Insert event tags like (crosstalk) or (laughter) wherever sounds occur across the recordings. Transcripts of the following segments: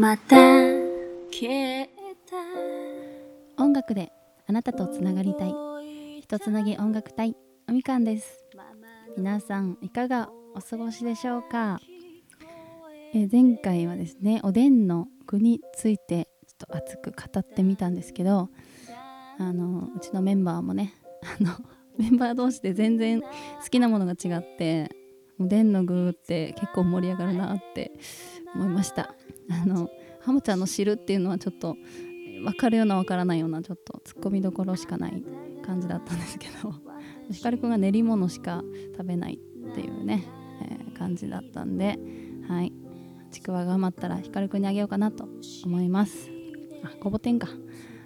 また。消えた音楽であなたとつながりたい。人つなぎ音楽隊。おみかんです。皆さんいかがお過ごしでしょうか？え前回はですねおでんの具についてちょっと熱く語ってみたんですけどあのうちのメンバーもねあのメンバー同士で全然好きなものが違ってでんの具って結構盛り上がるなって思いました。あのハムちゃんの汁っていうのはちょっと分かるような分からないようなちょっとツッコミどころしかない感じだったんですけどひかるくんが練り物しか食べないっていうね、えー、感じだったんではい。ちくわが余ったらひかるくんにあげようかなと思います。あごぼ天か。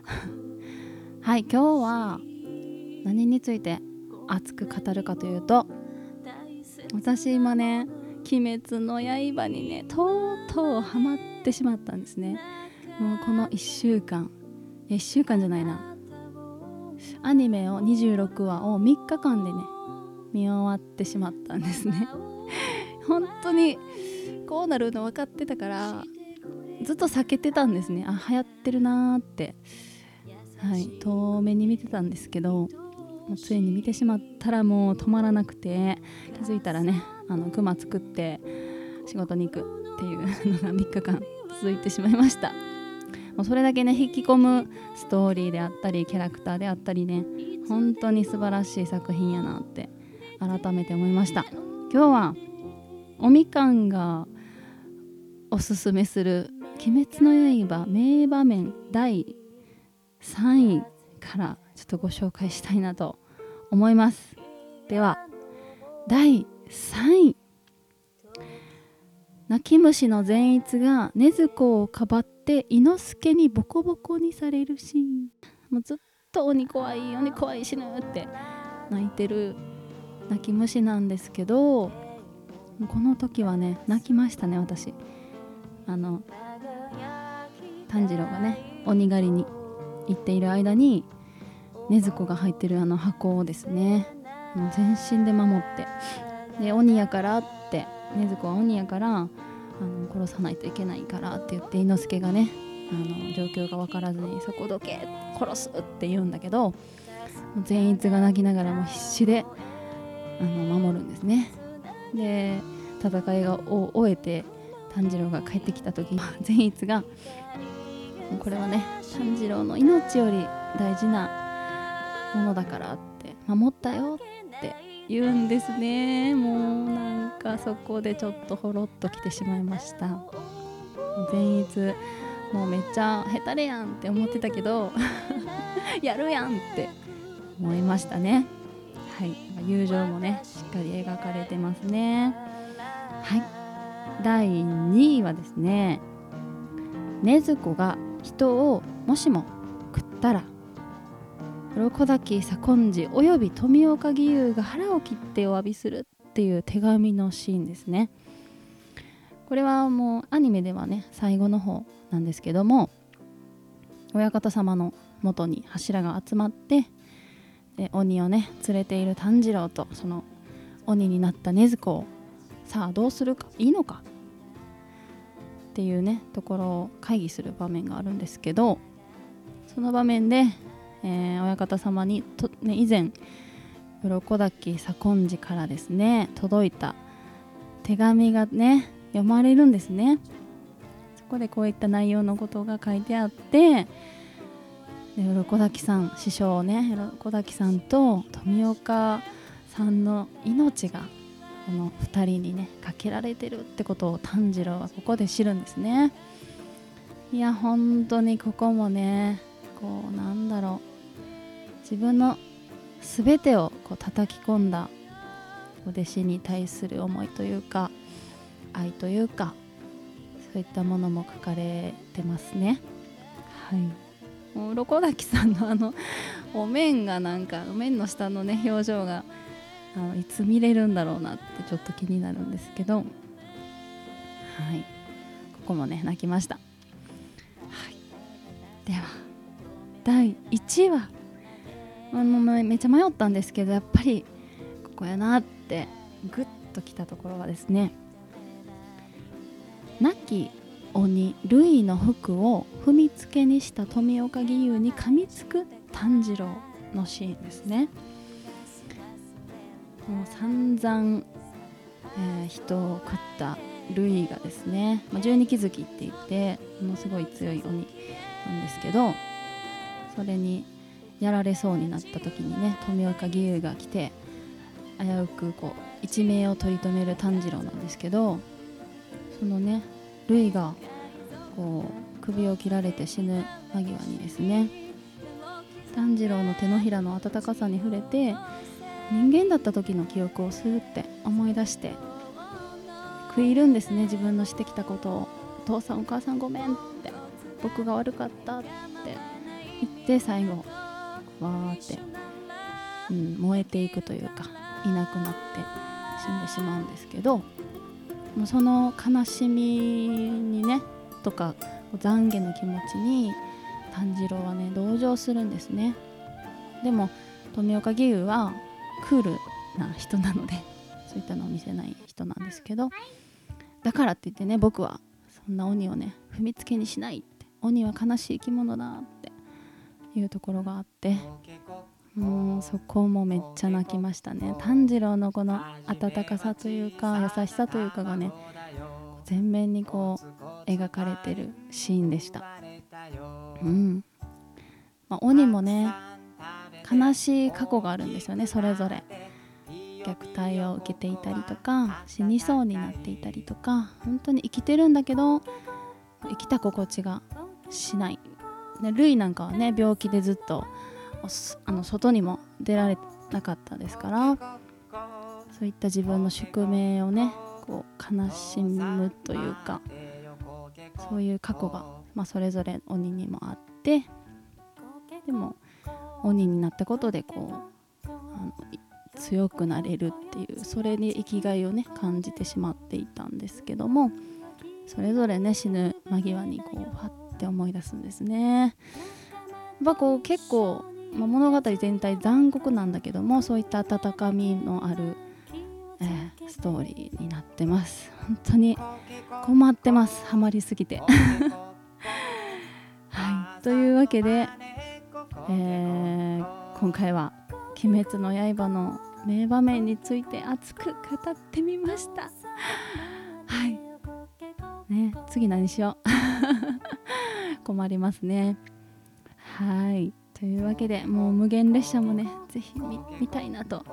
(laughs) はい今日は何について熱く語るかというと私今ね「鬼滅の刃」にねとうとうハマってしまったんですね。もうこの1週間。1週間じゃないな。アニメを26話を3日間でね見終わってしまったんですね。(laughs) 本当にこうなるの分かってたからずっと避けてたんですね。あ流行ってるなーって。はい遠目に見てたんですけど。もうついに見てしまったらもう止まらなくて気づいたらねあのクマ作って仕事に行くっていうのが3日間続いてしまいました。もうそれだけね引き込むストーリーであったりキャラクターであったりね本当に素晴らしい作品やなって改めて思いました。今日はおみかんがおすすめする「鬼滅の刃」名場面第3位からっとご紹介したいなと思います。では第3位。泣き虫の善逸が禰豆子をかばって伊之助にボコボコにされるシーン。もうずっと鬼怖い鬼怖い死ぬって泣いてる泣き虫なんですけどこの時はね泣きましたね私。あの炭治郎がね鬼狩りに行っている間に禰豆子が入ってるあの箱をですねもう全身で守ってで鬼やからって禰豆子は鬼やからあの殺さないといけないからって言って伊之助がねあの状況が分からずにそこどけ殺すって言うんだけど善逸が泣きながらも必死であの守るんですね。で戦いが終えて炭治郎が帰ってきた時に (laughs) 善逸がこれはね炭治郎の命より大事なものだからって守ったよって言うんですね。もうなんかそこでちょっとほろっときてしまいました。善逸もうめっちゃ下手れやんって思ってたけど (laughs) やるやんって思いましたね。はい。友情もねしっかり描かれてますね。はい。第2位はですね禰豆子が人をもしも食ったら鱗滝左近次および富岡義勇が腹を切ってお詫びするっていう手紙のシーンですね。これはもうアニメではね最後の方なんですけども親方様の元に柱が集まってで鬼をね連れている炭治郎とその鬼になった禰豆子をさあどうするかいいのかっていうねところを会議する場面があるんですけどその場面でえー、親方様にと、ね、以前鱗滝左近寺からですね届いた手紙がね読まれるんですね。そこでこういった内容のことが書いてあってで鱗滝さん師匠ね鱗滝さんと富岡さんの命がこの2人にねかけられてるってことを炭治郎はここで知るんですね。いや本当にここもねこうなんだろう。自分の全てをこう叩き込んだお弟子に対する思いというか愛というかそういったものも書かれてますね。はい。もう鱗滝さんのあのお面がなんかお面の下のね表情があのいつ見れるんだろうなってちょっと気になるんですけど。はい。ここもね泣きました、はい、では第1位はあのめっちゃ迷ったんですけどやっぱりここやなってグッときたところはですね亡き鬼ルイの服を踏みつけにした富岡義勇に噛みつく炭治郎のシーンですね。もう散々、えー人を食ったルイがですね、まあ、十二鬼月って言ってものすごい強い鬼なんですけどそれにやられそうになった時にね富岡義勇が来て危うくこう一命を取り留める炭治郎なんですけどそのねルイがこう首を切られて死ぬ間際にですね炭治郎の手のひらの温かさに触れて人間だった時の記憶をスーって思い出して悔いるんですね自分のしてきたことをお父さんお母さんごめんって僕が悪かったって言って最後わーって、うん、燃えていくというかいなくなって死んでしまうんですけどもうその悲しみにねとか懺悔の気持ちに炭治郎はね同情するんですね。でも富岡義勇はクールな人なので (laughs) そういったのを見せない人なんですけどだからって言ってね僕はそんな鬼をね踏みつけにしないって。鬼は悲しい生き物だっていうところがあって。もうそこもめっちゃ泣きましたね。炭治郎のこの温かさというか優しさというかがね全面にこう描かれてるシーンでした。うん、まあ、鬼もね悲しい過去があるんですよねそれぞれ。虐待を受けていたりとか死にそうになっていたりとか本当に生きてるんだけど生きた心地がしない、ね、ルイなんかはね病気でずっとあの外にも出られなかったですからそういった自分の宿命をねこう悲しむというかそういう過去が、まあ、それぞれ鬼にもあってでも鬼になったことでこうあの強くなれるっていうそれに生きがいをね感じてしまっていたんですけどもそれぞれね死ぬ間際にこうファッて思い出すんですね。やっぱこう結構、まあ、物語全体残酷なんだけどもそういった温かみのある、えーストーリーになってます。本当に困ってます。ハマりすぎて。(laughs) はい。というわけで、えー今回は「鬼滅の刃」の名場面について熱く語ってみました。はい。ね次何しよう？困りますね。はい。というわけでもう無限列車もねぜひ見見たいなと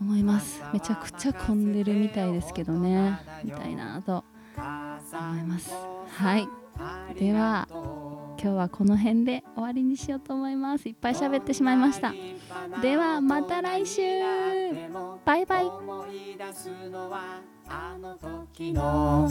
思います。めちゃくちゃ混んでるみたいですけどね。見たいなと思います。はい。では今日はこの辺で終わりにしようと思います。いっぱい喋ってしまいました。ではまた来週。バイバイ。思い出すのはあの時の